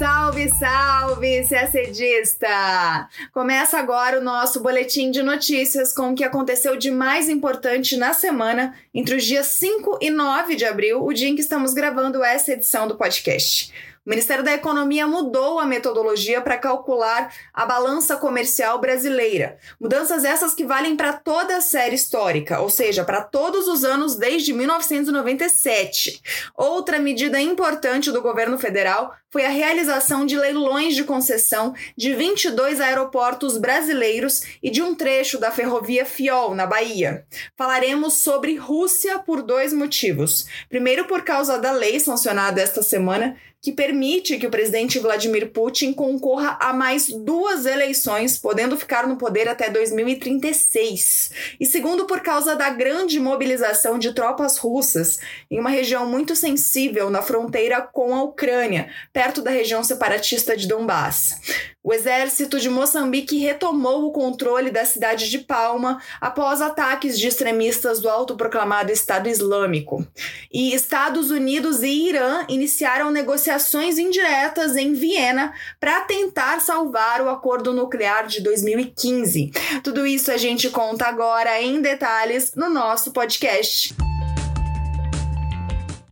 Salve, salve, CACDista! Começa agora o nosso boletim de notícias com o que aconteceu de mais importante na semana, entre os dias 5 e 9 de abril, o dia em que estamos gravando essa edição do podcast. O Ministério da Economia mudou a metodologia para calcular a balança comercial brasileira. Mudanças essas que valem para toda a série histórica, ou seja, para todos os anos desde 1997. Outra medida importante do governo federal foi a realização de leilões de concessão de 22 aeroportos brasileiros e de um trecho da ferrovia Fiol, na Bahia. Falaremos sobre Rússia por dois motivos. Primeiro, por causa da lei sancionada esta semana que permite que o presidente Vladimir Putin concorra a mais duas eleições, podendo ficar no poder até 2036. E segundo, por causa da grande mobilização de tropas russas em uma região muito sensível na fronteira com a Ucrânia, perto da região separatista de Donbass. O exército de Moçambique retomou o controle da cidade de Palma após ataques de extremistas do autoproclamado Estado Islâmico. E Estados Unidos e Irã iniciaram negociações indiretas em Viena para tentar salvar o acordo nuclear de 2015. Tudo isso a gente conta agora em detalhes no nosso podcast.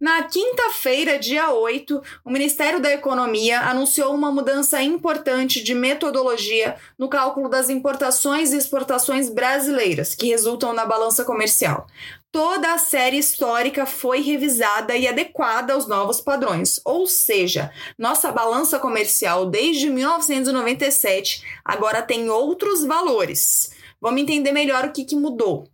Na quinta-feira, dia 8, o Ministério da Economia anunciou uma mudança importante de metodologia no cálculo das importações e exportações brasileiras, que resultam na balança comercial. Toda a série histórica foi revisada e adequada aos novos padrões, ou seja, nossa balança comercial desde 1997 agora tem outros valores. Vamos entender melhor o que, que mudou.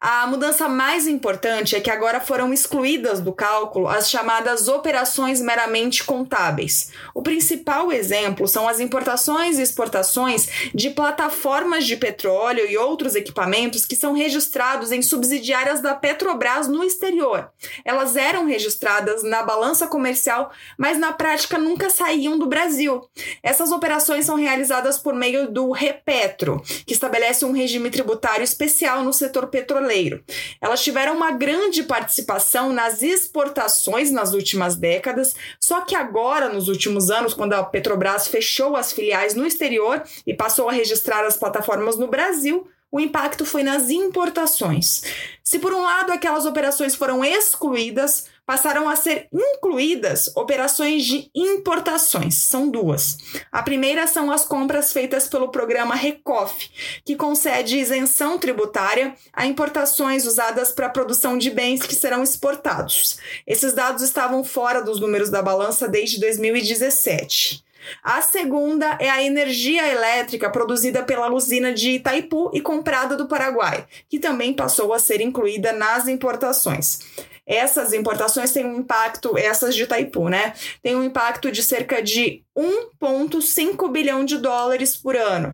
A mudança mais importante é que agora foram excluídas do cálculo as chamadas operações meramente contábeis. O principal exemplo são as importações e exportações de plataformas de petróleo e outros equipamentos que são registrados em subsidiárias da Petrobras no exterior. Elas eram registradas na balança comercial, mas na prática nunca saíam do Brasil. Essas operações são realizadas por meio do Repetro, que estabelece um regime tributário especial no setor petroleiro. Elas tiveram uma grande participação nas exportações nas últimas décadas, só que agora, nos últimos anos, quando a Petrobras fechou as filiais no exterior e passou a registrar as plataformas no Brasil, o impacto foi nas importações. Se por um lado aquelas operações foram excluídas, passaram a ser incluídas operações de importações. São duas. A primeira são as compras feitas pelo programa RECOF, que concede isenção tributária a importações usadas para a produção de bens que serão exportados. Esses dados estavam fora dos números da balança desde 2017. A segunda é a energia elétrica produzida pela usina de Itaipu e comprada do Paraguai, que também passou a ser incluída nas importações essas importações têm um impacto, essas de Itaipu, né? Tem um impacto de cerca de 1,5 bilhão de dólares por ano.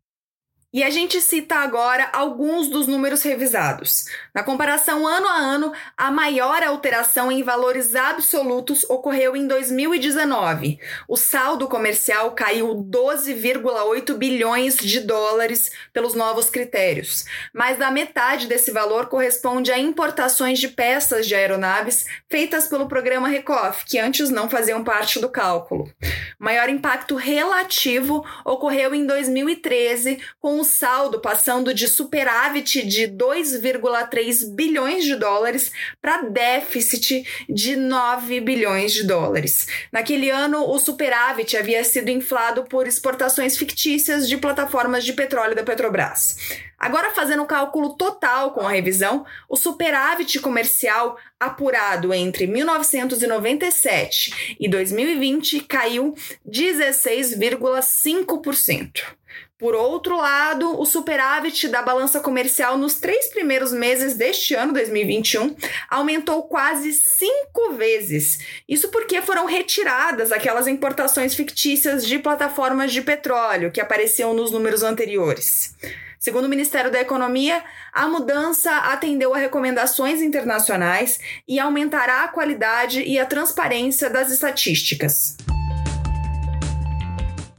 E a gente cita agora alguns dos números revisados. Na comparação ano a ano, a maior alteração em valores absolutos ocorreu em 2019. O saldo comercial caiu 12,8 bilhões de dólares pelos novos critérios. Mais da metade desse valor corresponde a importações de peças de aeronaves feitas pelo programa Recoff, que antes não faziam parte do cálculo. O maior impacto relativo ocorreu em 2013, com o saldo passando de superávit de 2,3 bilhões de dólares para déficit de 9 bilhões de dólares. Naquele ano, o superávit havia sido inflado por exportações fictícias de plataformas de petróleo da Petrobras. Agora, fazendo o cálculo total com a revisão, o superávit comercial apurado entre 1997 e 2020 caiu 16,5%. Por outro lado, o superávit da balança comercial nos três primeiros meses deste ano, 2021, aumentou quase cinco vezes. Isso porque foram retiradas aquelas importações fictícias de plataformas de petróleo que apareciam nos números anteriores. Segundo o Ministério da Economia, a mudança atendeu a recomendações internacionais e aumentará a qualidade e a transparência das estatísticas.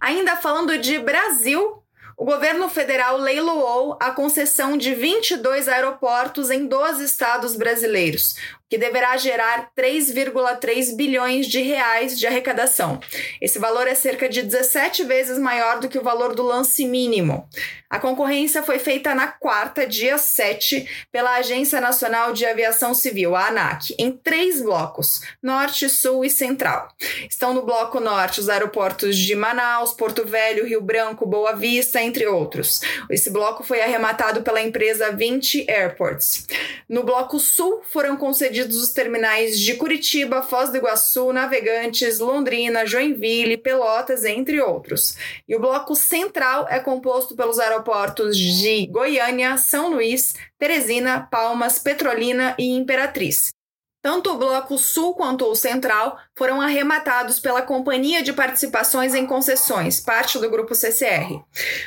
Ainda falando de Brasil, o governo federal leiloou a concessão de 22 aeroportos em 12 estados brasileiros. Que deverá gerar 3,3 bilhões de reais de arrecadação. Esse valor é cerca de 17 vezes maior do que o valor do lance mínimo. A concorrência foi feita na quarta, dia 7, pela Agência Nacional de Aviação Civil, a ANAC, em três blocos: Norte, Sul e Central. Estão no bloco Norte os aeroportos de Manaus, Porto Velho, Rio Branco, Boa Vista, entre outros. Esse bloco foi arrematado pela empresa 20 Airports. No bloco Sul foram concedidos os terminais de Curitiba, Foz do Iguaçu, Navegantes, Londrina, Joinville, Pelotas, entre outros. E o bloco Central é composto pelos aeroportos de Goiânia, São Luís, Teresina, Palmas, Petrolina e Imperatriz. Tanto o Bloco Sul quanto o Central foram arrematados pela Companhia de Participações em Concessões, parte do Grupo CCR.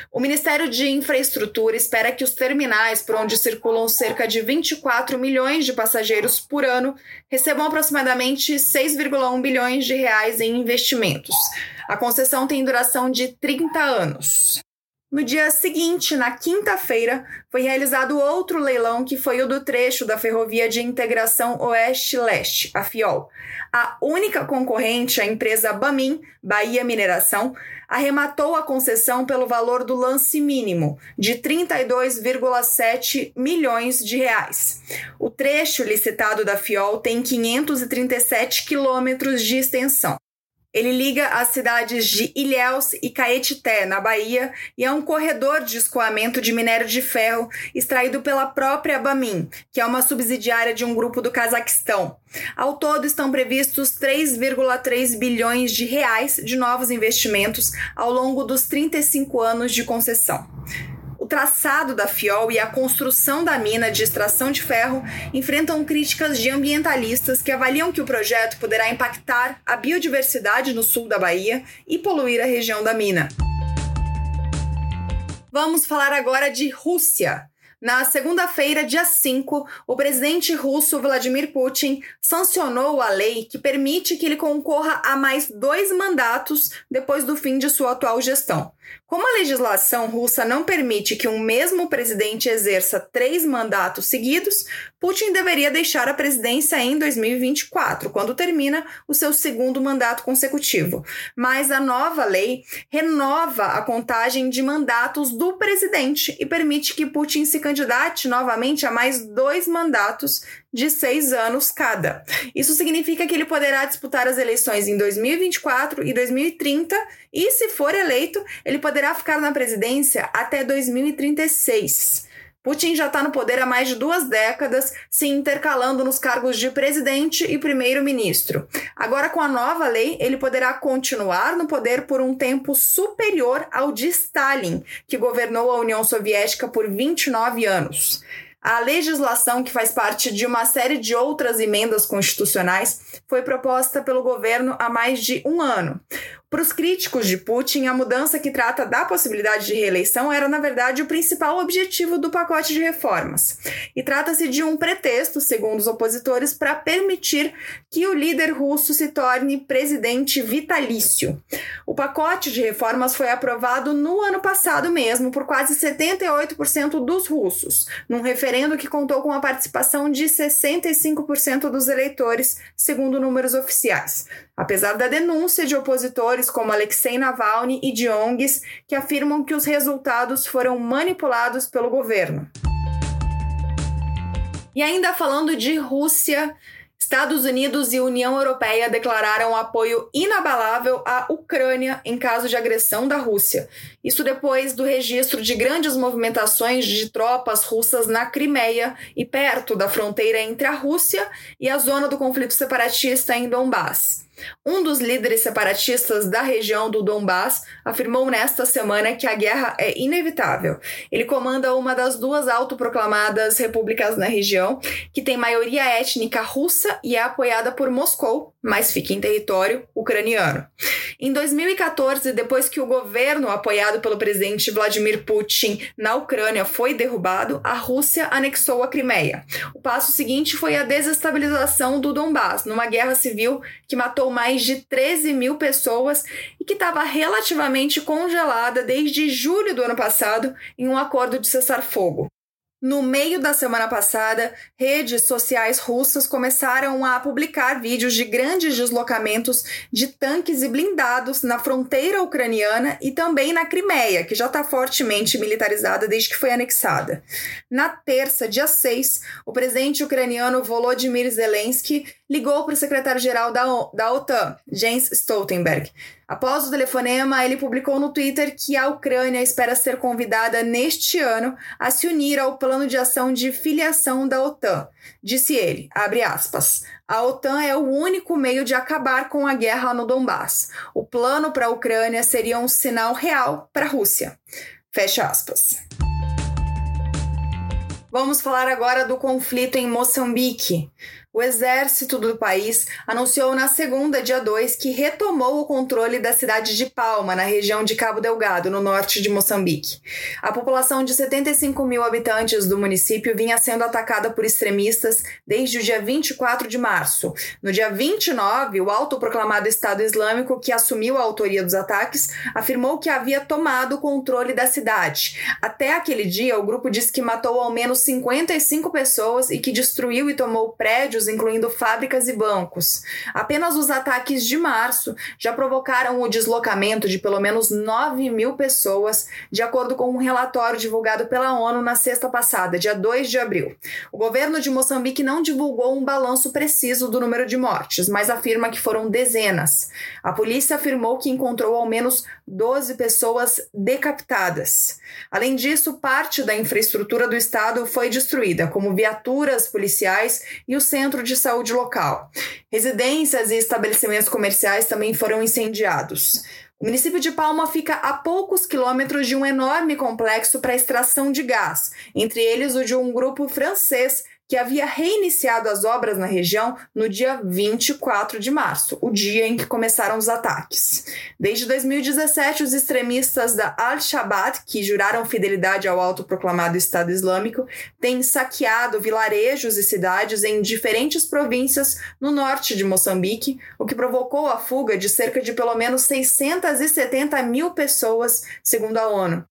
O Ministério de Infraestrutura espera que os terminais, por onde circulam cerca de 24 milhões de passageiros por ano, recebam aproximadamente 6,1 bilhões de reais em investimentos. A concessão tem duração de 30 anos. No dia seguinte, na quinta-feira, foi realizado outro leilão que foi o do trecho da Ferrovia de Integração Oeste-Leste, a FIOL. A única concorrente, a empresa Bamin, Bahia Mineração, arrematou a concessão pelo valor do lance mínimo, de 32,7 milhões de reais. O trecho licitado da FIOL tem 537 quilômetros de extensão. Ele liga as cidades de Ilhéus e Caetité, na Bahia, e é um corredor de escoamento de minério de ferro extraído pela própria Bamin, que é uma subsidiária de um grupo do Cazaquistão. Ao todo estão previstos 3,3 bilhões de reais de novos investimentos ao longo dos 35 anos de concessão. O traçado da FIOL e a construção da mina de extração de ferro enfrentam críticas de ambientalistas que avaliam que o projeto poderá impactar a biodiversidade no sul da Bahia e poluir a região da mina. Vamos falar agora de Rússia. Na segunda-feira, dia 5, o presidente russo Vladimir Putin sancionou a lei que permite que ele concorra a mais dois mandatos depois do fim de sua atual gestão. Como a legislação russa não permite que um mesmo presidente exerça três mandatos seguidos, Putin deveria deixar a presidência em 2024, quando termina o seu segundo mandato consecutivo. Mas a nova lei renova a contagem de mandatos do presidente e permite que Putin se candidate novamente a mais dois mandatos de seis anos cada. Isso significa que ele poderá disputar as eleições em 2024 e 2030 e, se for eleito, ele poderá ficar na presidência até 2036. Putin já está no poder há mais de duas décadas, se intercalando nos cargos de presidente e primeiro-ministro. Agora, com a nova lei, ele poderá continuar no poder por um tempo superior ao de Stalin, que governou a União Soviética por 29 anos. A legislação, que faz parte de uma série de outras emendas constitucionais, foi proposta pelo governo há mais de um ano. Para os críticos de Putin, a mudança que trata da possibilidade de reeleição era, na verdade, o principal objetivo do pacote de reformas. E trata-se de um pretexto, segundo os opositores, para permitir que o líder russo se torne presidente vitalício. O pacote de reformas foi aprovado no ano passado mesmo por quase 78% dos russos, num referendo que contou com a participação de 65% dos eleitores, segundo números oficiais. Apesar da denúncia de opositores como Alexei Navalny e de ONGs que afirmam que os resultados foram manipulados pelo governo. E ainda falando de Rússia, Estados Unidos e União Europeia declararam apoio inabalável à Ucrânia em caso de agressão da Rússia. Isso depois do registro de grandes movimentações de tropas russas na Crimeia e perto da fronteira entre a Rússia e a zona do conflito separatista em Donbass. Um dos líderes separatistas da região do Donbass afirmou nesta semana que a guerra é inevitável. Ele comanda uma das duas autoproclamadas repúblicas na região, que tem maioria étnica russa e é apoiada por Moscou, mas fica em território ucraniano. Em 2014, depois que o governo apoiado pelo presidente Vladimir Putin na Ucrânia foi derrubado, a Rússia anexou a Crimeia. O passo seguinte foi a desestabilização do Donbass, numa guerra civil que matou mais de 13 mil pessoas e que estava relativamente congelada desde julho do ano passado em um acordo de cessar-fogo. No meio da semana passada, redes sociais russas começaram a publicar vídeos de grandes deslocamentos de tanques e blindados na fronteira ucraniana e também na Crimeia, que já está fortemente militarizada desde que foi anexada. Na terça, dia 6, o presidente ucraniano Volodymyr Zelensky ligou para o secretário-geral da, da OTAN, Jens Stoltenberg. Após o telefonema, ele publicou no Twitter que a Ucrânia espera ser convidada neste ano a se unir ao plano de ação de filiação da OTAN. Disse ele, abre aspas, a OTAN é o único meio de acabar com a guerra no Donbass. O plano para a Ucrânia seria um sinal real para a Rússia. Fecha aspas. Vamos falar agora do conflito em Moçambique. O exército do país anunciou na segunda, dia 2, que retomou o controle da cidade de Palma, na região de Cabo Delgado, no norte de Moçambique. A população de 75 mil habitantes do município vinha sendo atacada por extremistas desde o dia 24 de março. No dia 29, o autoproclamado Estado Islâmico, que assumiu a autoria dos ataques, afirmou que havia tomado o controle da cidade. Até aquele dia, o grupo disse que matou ao menos 55 pessoas e que destruiu e tomou prédios incluindo fábricas e bancos. Apenas os ataques de março já provocaram o deslocamento de pelo menos 9 mil pessoas, de acordo com um relatório divulgado pela ONU na sexta passada, dia 2 de abril. O governo de Moçambique não divulgou um balanço preciso do número de mortes, mas afirma que foram dezenas. A polícia afirmou que encontrou ao menos 12 pessoas decapitadas. Além disso, parte da infraestrutura do estado foi destruída, como viaturas policiais e o centro centro de saúde local. Residências e estabelecimentos comerciais também foram incendiados. O município de Palma fica a poucos quilômetros de um enorme complexo para extração de gás, entre eles o de um grupo francês que havia reiniciado as obras na região no dia 24 de março, o dia em que começaram os ataques. Desde 2017, os extremistas da Al-Shabaab, que juraram fidelidade ao autoproclamado Estado Islâmico, têm saqueado vilarejos e cidades em diferentes províncias no norte de Moçambique, o que provocou a fuga de cerca de pelo menos 670 mil pessoas, segundo a ONU.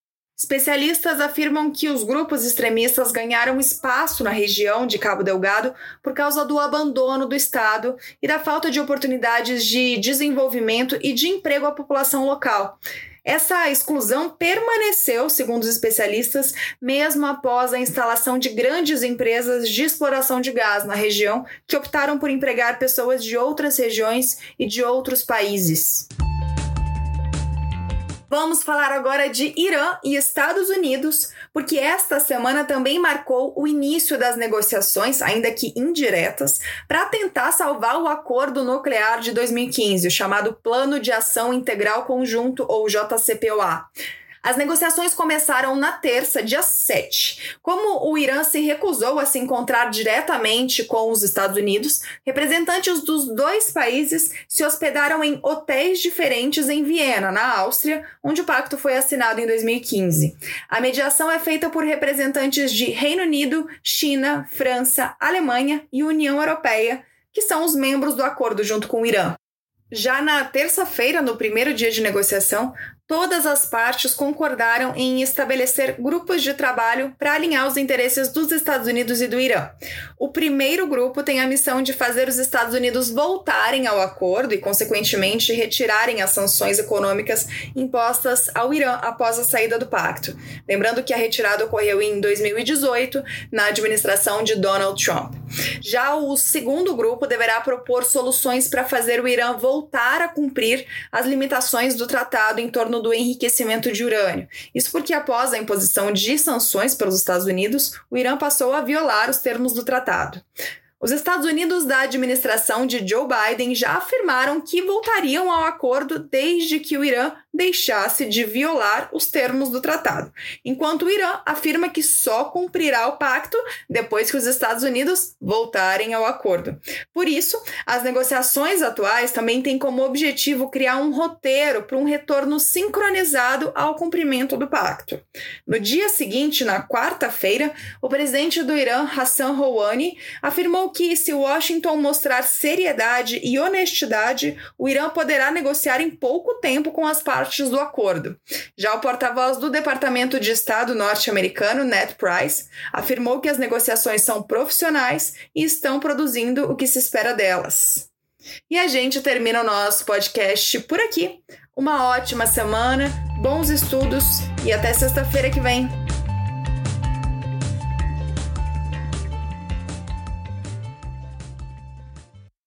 Especialistas afirmam que os grupos extremistas ganharam espaço na região de Cabo Delgado por causa do abandono do Estado e da falta de oportunidades de desenvolvimento e de emprego à população local. Essa exclusão permaneceu, segundo os especialistas, mesmo após a instalação de grandes empresas de exploração de gás na região que optaram por empregar pessoas de outras regiões e de outros países. Vamos falar agora de Irã e Estados Unidos, porque esta semana também marcou o início das negociações, ainda que indiretas, para tentar salvar o acordo nuclear de 2015, o chamado Plano de Ação Integral Conjunto, ou JCPOA. As negociações começaram na terça, dia 7. Como o Irã se recusou a se encontrar diretamente com os Estados Unidos, representantes dos dois países se hospedaram em hotéis diferentes em Viena, na Áustria, onde o pacto foi assinado em 2015. A mediação é feita por representantes de Reino Unido, China, França, Alemanha e União Europeia, que são os membros do acordo junto com o Irã. Já na terça-feira, no primeiro dia de negociação, todas as partes concordaram em estabelecer grupos de trabalho para alinhar os interesses dos Estados Unidos e do Irã. O primeiro grupo tem a missão de fazer os Estados Unidos voltarem ao acordo e, consequentemente, retirarem as sanções econômicas impostas ao Irã após a saída do pacto. Lembrando que a retirada ocorreu em 2018, na administração de Donald Trump. Já o segundo grupo deverá propor soluções para fazer o Irã voltar a cumprir as limitações do tratado em torno do enriquecimento de urânio. Isso porque, após a imposição de sanções pelos Estados Unidos, o Irã passou a violar os termos do tratado. Os Estados Unidos da administração de Joe Biden já afirmaram que voltariam ao acordo desde que o Irã deixasse de violar os termos do tratado, enquanto o Irã afirma que só cumprirá o pacto depois que os Estados Unidos voltarem ao acordo. Por isso, as negociações atuais também têm como objetivo criar um roteiro para um retorno sincronizado ao cumprimento do pacto. No dia seguinte, na quarta-feira, o presidente do Irã, Hassan Rouhani, afirmou que, se Washington mostrar seriedade e honestidade, o Irã poderá negociar em pouco tempo com as partes do acordo. Já o porta-voz do Departamento de Estado norte-americano, Ned Price, afirmou que as negociações são profissionais e estão produzindo o que se espera delas. E a gente termina o nosso podcast por aqui. Uma ótima semana, bons estudos e até sexta-feira que vem.